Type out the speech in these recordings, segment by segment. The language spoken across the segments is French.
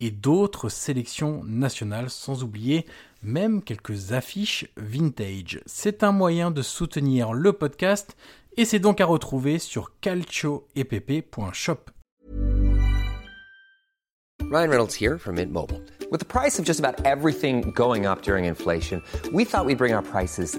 et d'autres sélections nationales, sans oublier même quelques affiches vintage. C'est un moyen de soutenir le podcast et c'est donc à retrouver sur calcioepp.shop. Ryan Reynolds here from Mint Mobile. With the price of just about everything going up during inflation, we thought we'd bring our prices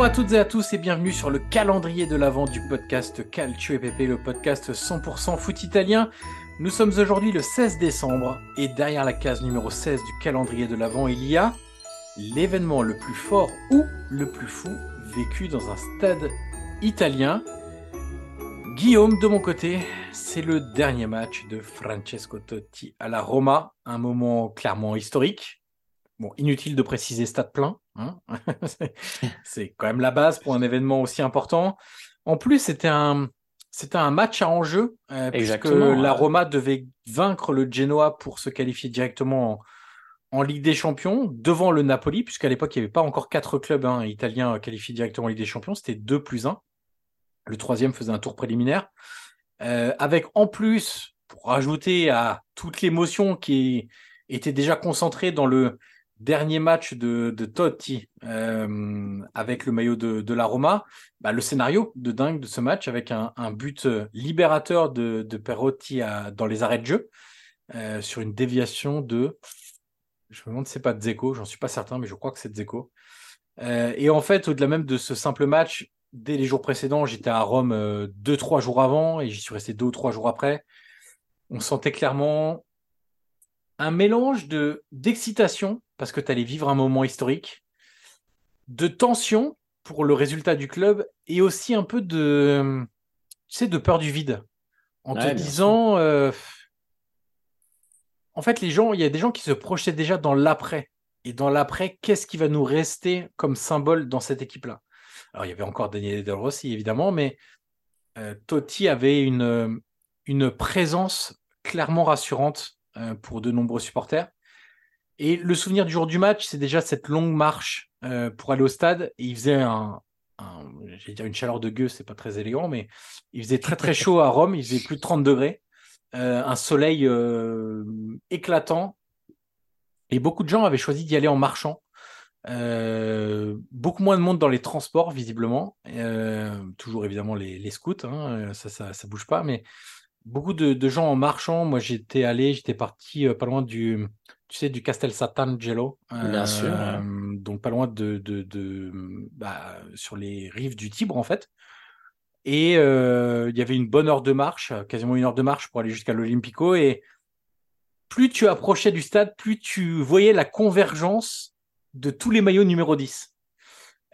Bonjour à toutes et à tous et bienvenue sur le calendrier de l'avant du podcast Calcio EPP, le podcast 100% foot italien. Nous sommes aujourd'hui le 16 décembre et derrière la case numéro 16 du calendrier de l'avant, il y a l'événement le plus fort ou le plus fou vécu dans un stade italien. Guillaume, de mon côté, c'est le dernier match de Francesco Totti à la Roma, un moment clairement historique. Bon, inutile de préciser stade plein, hein. C'est- quand même la base pour un événement aussi important. En plus, c'était un, c'était un match à enjeu, euh, puisque Exactement, la. Roma devait vaincre le Genoa pour se qualifier directement en, en Ligue des Champions, devant le Napoli, puisqu'à l'époque, il n'y avait pas encore quatre clubs hein, italiens qualifiés directement en Ligue des Champions, c'était 2 plus 1. Le troisième faisait un tour préliminaire. Euh, avec en plus, pour rajouter à toute l'émotion qui était déjà concentrée dans le dernier match de, de Totti euh, avec le maillot de, de la Roma, bah, le scénario de dingue de ce match avec un, but euh, libérateur de, de Perotti dans les arrêts de jeu euh, sur une déviation de, je me demande si c'est pas Dzeko, j'en suis pas certain, mais je crois que c'est Dzeko. Euh, et en fait, au-delà même de ce simple match, dès les jours précédents, j'étais à Rome euh, deux, trois jours avant et j'y suis resté deux ou trois jours après. On sentait clairement un mélange de d'excitation parce que tu allais vivre un moment historique, de tension pour le résultat du club et aussi un peu de, tu sais, de peur du vide. En Ouais, te disant, euh, en fait, les gens, il y a des gens qui se projetaient déjà dans l'après. Et dans l'après, qu'est-ce qui va nous rester comme symbole dans cette équipe-là? Alors, il y avait encore Daniel Del Rossi, évidemment, mais euh, Totti avait une, une présence clairement rassurante euh, pour de nombreux supporters. Et le souvenir du jour du match, c'est déjà cette longue marche euh, pour aller au stade. Il faisait un, dire une chaleur de gueux, c'est pas très élégant, mais il faisait très très chaud à Rome. Il faisait plus de 30 degrés, euh, un soleil euh, éclatant. Et beaucoup de gens avaient choisi d'y aller en marchant. Beaucoup moins de monde dans les transports, visiblement. Toujours évidemment les, les scouts, hein, ça, ça, ça bouge pas, mais beaucoup de, de gens en marchant. Moi, j'étais allé, j'étais parti euh, pas loin du, tu sais, du Castel Sant'Angelo, Bien sûr, ouais. donc pas loin de, de, de bah, sur les rives du Tibre en fait. Et euh, il y avait une bonne heure de marche, quasiment une heure de marche pour aller jusqu'à l'Olympico. Et plus tu approchais du stade, plus tu voyais la convergence de tous les maillots numéro 10.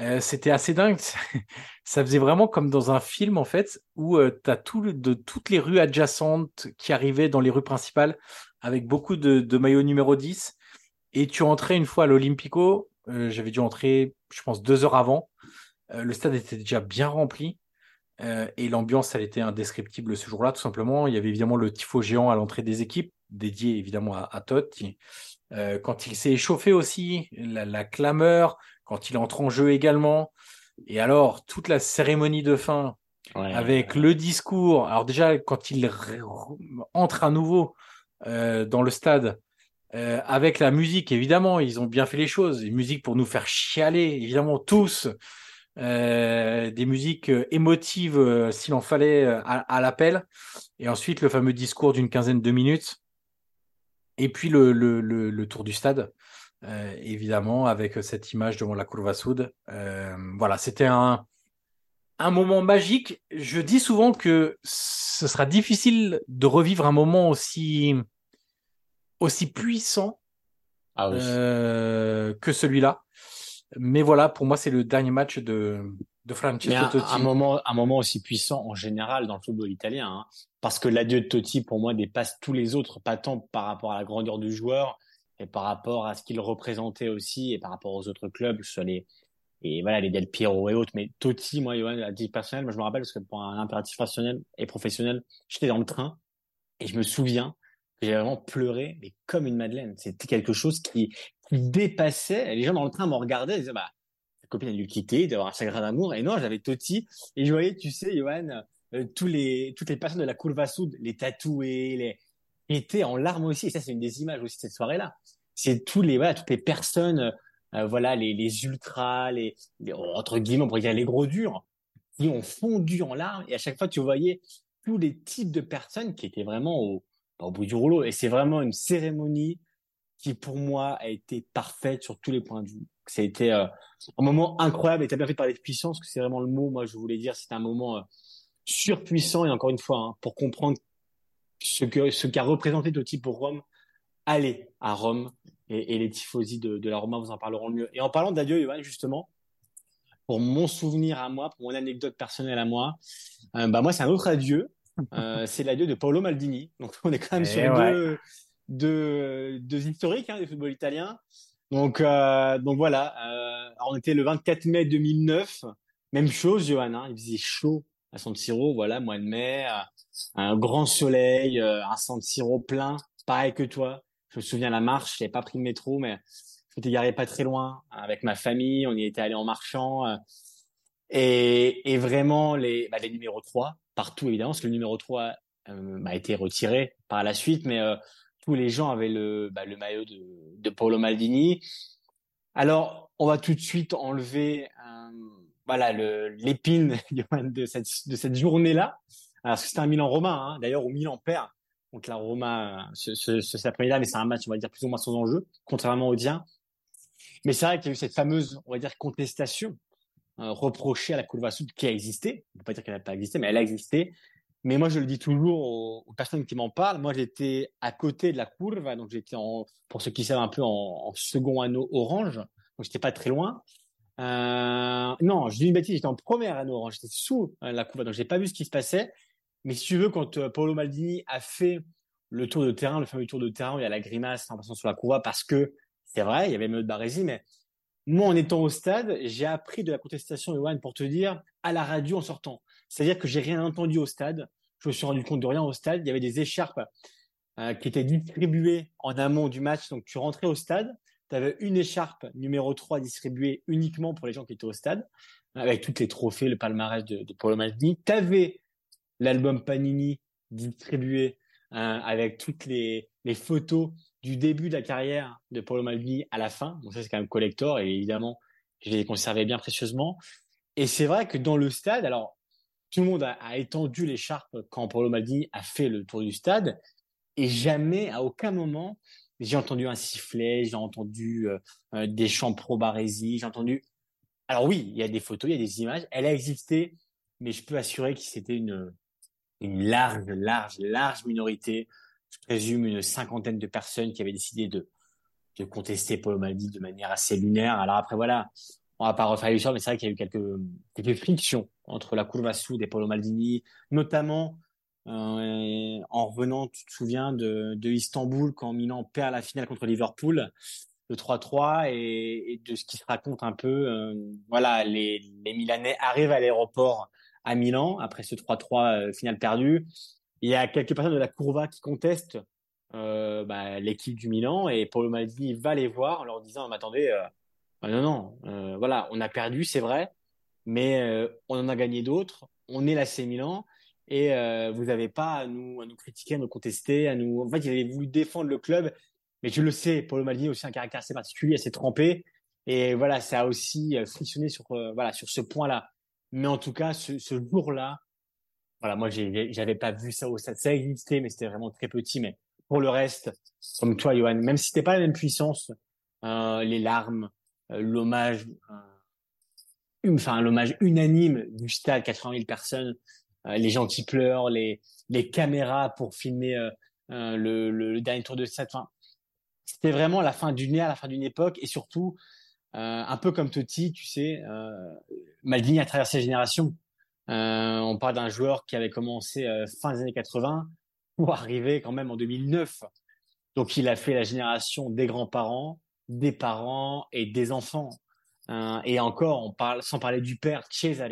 Euh, c'était assez dingue. Ça faisait vraiment comme dans un film, en fait, où euh, tu as tout de toutes les rues adjacentes qui arrivaient dans les rues principales avec beaucoup de, maillots numéro 10. Et tu entrais une fois à l'Olympico. euh, J'avais dû entrer, je pense, deux heures avant. Euh, le stade était déjà bien rempli. Et l'ambiance, elle était indescriptible ce jour-là, tout simplement. Il y avait évidemment le tifo géant à l'entrée des équipes, dédié évidemment à, à Totti. Quand il s'est échauffé aussi, la clameur, quand il entre en jeu également. Et alors, toute la cérémonie de fin Ouais. avec le discours. Alors déjà, quand il entre à nouveau euh, dans le stade, Euh, avec la musique, évidemment, ils ont bien fait les choses. Une musique pour nous faire chialer, évidemment, tous. Euh, des musiques émotives, s'il en fallait, à, à l'appel. Et ensuite, le fameux discours d'une quinzaine de minutes. Et puis, le, le, le, le tour du stade, euh, évidemment, avec cette image devant la Curva Sud. voilà, c'était un, un moment magique. Je dis souvent que ce sera difficile de revivre un moment aussi aussi puissant ah oui. euh, que celui-là. Mais voilà, pour moi, c'est le dernier match de, de Francesco Mais un, Totti. un moment, un moment aussi puissant en général dans le football italien, hein, parce que l'adieu de Totti pour moi dépasse tous les autres, pas tant par rapport à la grandeur du joueur, et par rapport à ce qu'il représentait aussi, et par rapport aux autres clubs, que ce soit les et voilà les Del Piero et autres. Mais Totti, moi, Johan, à titre personnel, moi je me rappelle parce que pour un impératif personnel et professionnel, j'étais dans le train et je me souviens que j'ai vraiment pleuré, mais comme une madeleine. C'était quelque chose qui, qui dépassait. Les gens dans le train me regardaient, ils disaient bah ta copine a dû quitter, d'avoir un chagrin d'amour. Et non, j'avais Totti et je voyais, tu sais, Johan, euh, tous les toutes les personnes de la Curva les tatoués, les étaient en larmes aussi. Et ça, c'est une des images aussi de cette soirée-là. C'est tous les voilà, toutes les personnes euh, voilà, les, les ultras, les, entre guillemets, on pourrait dire les gros durs, qui ont fondu en larmes. Et à chaque fois, tu voyais tous les types de personnes qui étaient vraiment au, au bout du rouleau. Et c'est vraiment une cérémonie qui, pour moi, a été parfaite sur tous les points de vue. Ça a été euh, un moment incroyable et t'as bien fait par les puissances, que c'est vraiment le mot, moi, je voulais dire. C'était un moment euh, surpuissant. Et encore une fois, hein, pour comprendre ce que ce qu'a représenté Totti pour Rome, aller à Rome et, et les tifosi de, de, la Roma vous en parleront le mieux. Et en parlant d'adieu, Johan, justement, pour mon souvenir à moi, pour mon anecdote personnelle à moi, euh, bah moi c'est un autre adieu. Euh, c'est l'adieu de Paolo Maldini. Donc on est quand même Et sur ouais. deux, deux, deux historiques hein, du football italien. Donc euh, donc voilà, on était le 24 mai 2009. Même chose, Johan. Hein, il faisait chaud à San Siro. Voilà, mois de mai, euh, un grand soleil, euh, un San Siro plein, pareil que toi. Je me souviens la marche, j'avais pas pris le métro, mais je m'étais garé pas très loin avec ma famille. On y était allé en marchant. euh, et, et vraiment, les, bah, les numéros 3, partout évidemment, parce que le numéro 3 euh, a été retiré par la suite, mais tous les gens avaient le, bah, le maillot de, de Paolo Maldini. Alors, on va tout de suite enlever voilà, l'épine de cette, de cette journée-là. Alors, c'était un Milan-Romain, hein, d'ailleurs, où Milan perd contre la Roma euh, ce, ce, ce, cet après-midi-là, mais c'est un match, on va dire, plus ou moins sans enjeu, contrairement au tien. Mais c'est vrai qu'il y a eu cette fameuse, on va dire, contestation euh, reprochée à la Sud qui a existé. On peut pas dire qu'elle n'a pas existé, mais elle a existé. Mais moi, je le dis toujours aux, personnes qui m'en parlent. Moi, j'étais à côté de la Curva, donc j'étais pour ceux qui savent un peu, en, en second anneau orange. Donc, j'étais pas très loin. Euh, non, je dis une bêtise, j'étais en première anneau orange. J'étais sous euh, la Curva, donc j'ai pas vu ce qui se passait. Mais si tu veux, quand euh, Paolo Maldini a fait le tour de terrain, le fameux tour de terrain où il y a la grimace en passant sur la Curva, parce que c'est vrai, il y avait le de mais moi, en étant au stade, j'ai appris de la contestation, Johan, pour te dire, à la radio en sortant. C'est-à-dire que j'ai rien entendu au stade. Je me suis rendu compte de rien au stade. Il y avait des écharpes qui étaient distribuées en amont du match. Donc, tu rentrais au stade, tu avais une écharpe numéro 3 distribuée uniquement pour les gens qui étaient au stade, avec toutes les trophées, le palmarès de, de Paolo Maldini. Tu avais l'album Panini distribué euh, avec toutes les, photos du début de la carrière de Paolo Maldini à la fin. Donc ça, c'est quand même collector et évidemment, je les bien précieusement. Et c'est vrai que dans le stade, alors, tout le monde a, a étendu l'écharpe quand Paolo Maldini a fait le tour du stade et jamais, à aucun moment, j'ai entendu un sifflet, j'ai entendu euh, euh, des chants pro Baresi, j'ai entendu. Alors oui, il y a des photos, il y a des images, elle a existé, mais je peux assurer que c'était une, large, large, large minorité je présume une cinquantaine de personnes qui avaient décidé de, de contester Paolo Maldini de manière assez lunaire. Alors après, voilà, on va pas refaire l'histoire, mais c'est vrai qu'il y a eu quelques, quelques frictions entre la Curva et Paolo Maldini, notamment euh, en revenant, tu te souviens, de, Istanbul quand Milan perd la finale contre Liverpool, le 3-3, et, de ce qui se raconte un peu. Euh, voilà, les, Milanais arrivent à l'aéroport à Milan après ce 3-3 euh, finale perdue. Il y a quelques personnes de la Curva qui contestent bah, l'équipe du Milan et Paolo Maldini va les voir en leur disant mais attendez euh, non non voilà on a perdu c'est vrai mais on en a gagné d'autres on est l'AC Milan et euh, vous n'avez pas à nous à nous critiquer à nous contester à nous en fait il avait voulu défendre le club Mais je le sais, Paulo Maldini a aussi un caractère assez particulier, assez trempé. Et voilà, ça a aussi euh, frictionné sur, euh, voilà, sur ce point-là. Mais en tout cas, ce, ce jour-là, voilà, moi, j'avais pas vu ça au stade. Ça existait, mais c'était vraiment très petit. Mais pour le reste, comme toi, Johan, même si c'était pas la même puissance, euh, les larmes, euh, l'hommage, enfin l'hommage unanime du stade, 80 000 personnes, les gens qui pleurent, les caméras pour filmer le, le, dernier tour de stade. Enfin, c'était vraiment la fin d'une ère, la fin d'une époque, et surtout un peu comme Totti, tu sais, Maldini a traversé génération. on parle d'un joueur qui avait commencé fin des années 80 pour arriver quand même en 2009. Donc il a fait la génération des grands-parents, des parents et des enfants. Et encore, on parle sans parler du père Cesare,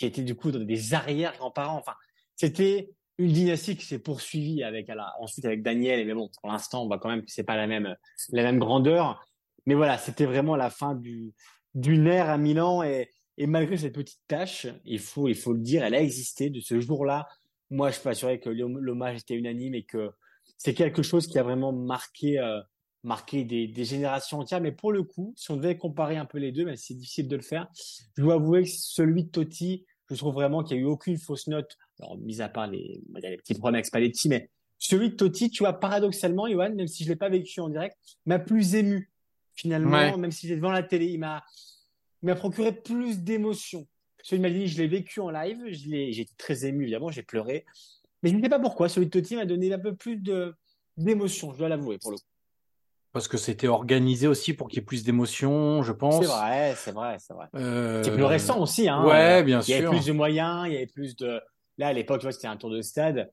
qui était du coup des arrière-grands-parents. Enfin, c'était une dynastie qui s'est poursuivie avec ensuite avec Daniel. Mais bon, pour l'instant, on voit quand même c'est pas la même la même grandeur. Mais voilà, c'était vraiment la fin du d'une ère à Milan et, malgré cette petite tâche, il faut il faut le dire, elle a existé de ce jour-là. Moi, je peux assurer que l'hommage était unanime et que c'est quelque chose qui a vraiment marqué euh, marqué des, des, générations entières. Mais pour le coup, si on devait comparer un peu les deux, c'est difficile de le faire, je dois avouer que celui de Totti, je trouve vraiment qu'il n'y a eu aucune fausse note, alors mis à part les, les petits problèmes avec Spalletti, mais celui de Totti, tu vois, paradoxalement, Johan, même si je l'ai pas vécu en direct, m'a plus ému finalement, même si j'étais devant la télé, il m'a m'a procuré plus d'émotion. Celui de Maldini, je l'ai vécu en live, j'ai été très ému évidemment, j'ai pleuré, mais je ne sais pas pourquoi. Celui de Totti m'a donné un peu plus de d'émotion, je dois l'avouer pour le coup. Parce que c'était organisé aussi pour qu'il y ait plus d'émotions, je pense. C'est vrai, c'est vrai, c'est vrai. Euh... C'est plus récent aussi, hein. Ouais, bien sûr. Il y avait plus de moyens, il y avait plus de. Là, à l'époque, tu vois, c'était un tour de stade.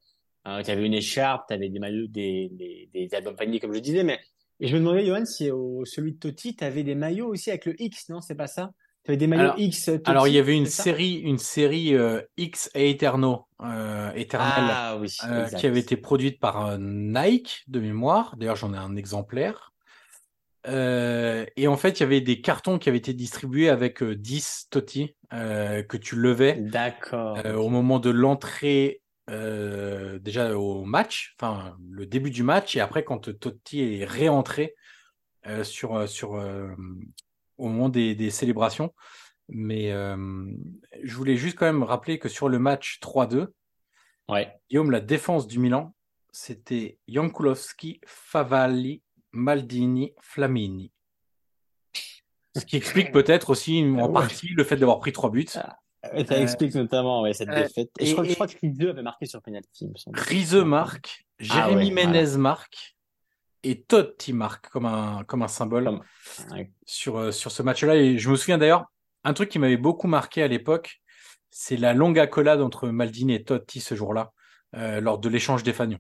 Euh, tu avais une écharpe, tu avais des maillots, des, des, des albums paniers, comme je disais. Mais et je me demandais, Johan, si au celui de Totti, tu avais des maillots aussi avec le X, non C'est pas ça? Tu avais des maillots X. Totti, alors, il y avait une série, une série euh, X et Eterno, euh, Eternal, ah, oui, euh, qui avait été produite par Nike de mémoire. D'ailleurs, j'en ai un exemplaire. Euh, et en fait, il y avait des cartons qui avaient été distribués avec 10 euh, Totti euh, que tu levais D'accord. au moment de l'entrée déjà au match, enfin le début du match, et après quand Totti est réentré sur, sur, au moment des, des célébrations. Mais je voulais juste quand même rappeler que sur le match 3-2, ouais. Guillaume, la défense du Milan, c'était Jankulowski, Favalli, Maldini, Flamini. Ce qui explique peut-être aussi en partie le fait d'avoir pris trois buts. Ah, ça euh, explique notamment cette euh, défaite. Et, je, crois, que Rizeux avait marqué sur penalty. Rizeux marque, ah Jérémy Menez marque et Totti marque comme un, comme un symbole sur, euh, sur ce match-là. Et je me souviens d'ailleurs, un truc qui m'avait beaucoup marqué à l'époque, c'est la longue accolade entre Maldini et Totti ce jour-là, lors de l'échange des fanions.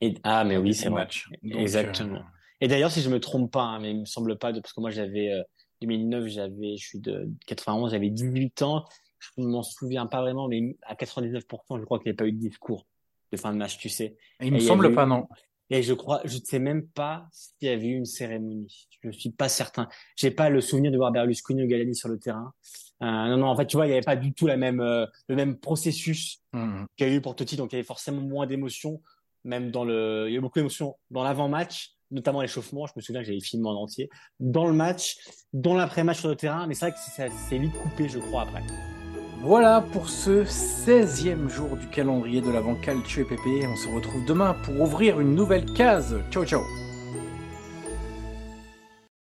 Et, ah, mais oui, c'est match. Exactement. Et d'ailleurs, si je me trompe pas, hein, mais il me semble pas, de, parce que moi j'avais euh, 2009, j'avais, je suis de 91, j'avais 18 ans. Je m'en souviens pas vraiment, mais à 99%, je crois qu'il n'y a pas eu de discours de fin de match, tu sais. il me semble pas, non. Et je crois, je ne sais même pas s'il y avait eu une cérémonie. Je suis pas certain. J'ai pas le souvenir de voir Berlusconi ou Galani sur le terrain. Euh, non, non, en fait, tu vois, il n'y avait pas du tout la même, euh, le même processus mmh. qu'il y a eu pour Totti, donc il y avait forcément moins d'émotions, même dans le, il y a eu beaucoup d'émotions dans l'avant-match, notamment l'échauffement. Je me souviens que j'avais filmé en entier. Dans le match, dans l'après-match sur le terrain. Mais c'est vrai que c'est vite coupé, je crois, après. Voilà pour ce 16e jour du calendrier de l'avant Calcio et PP. On se retrouve demain pour ouvrir une nouvelle case. Ciao, ciao.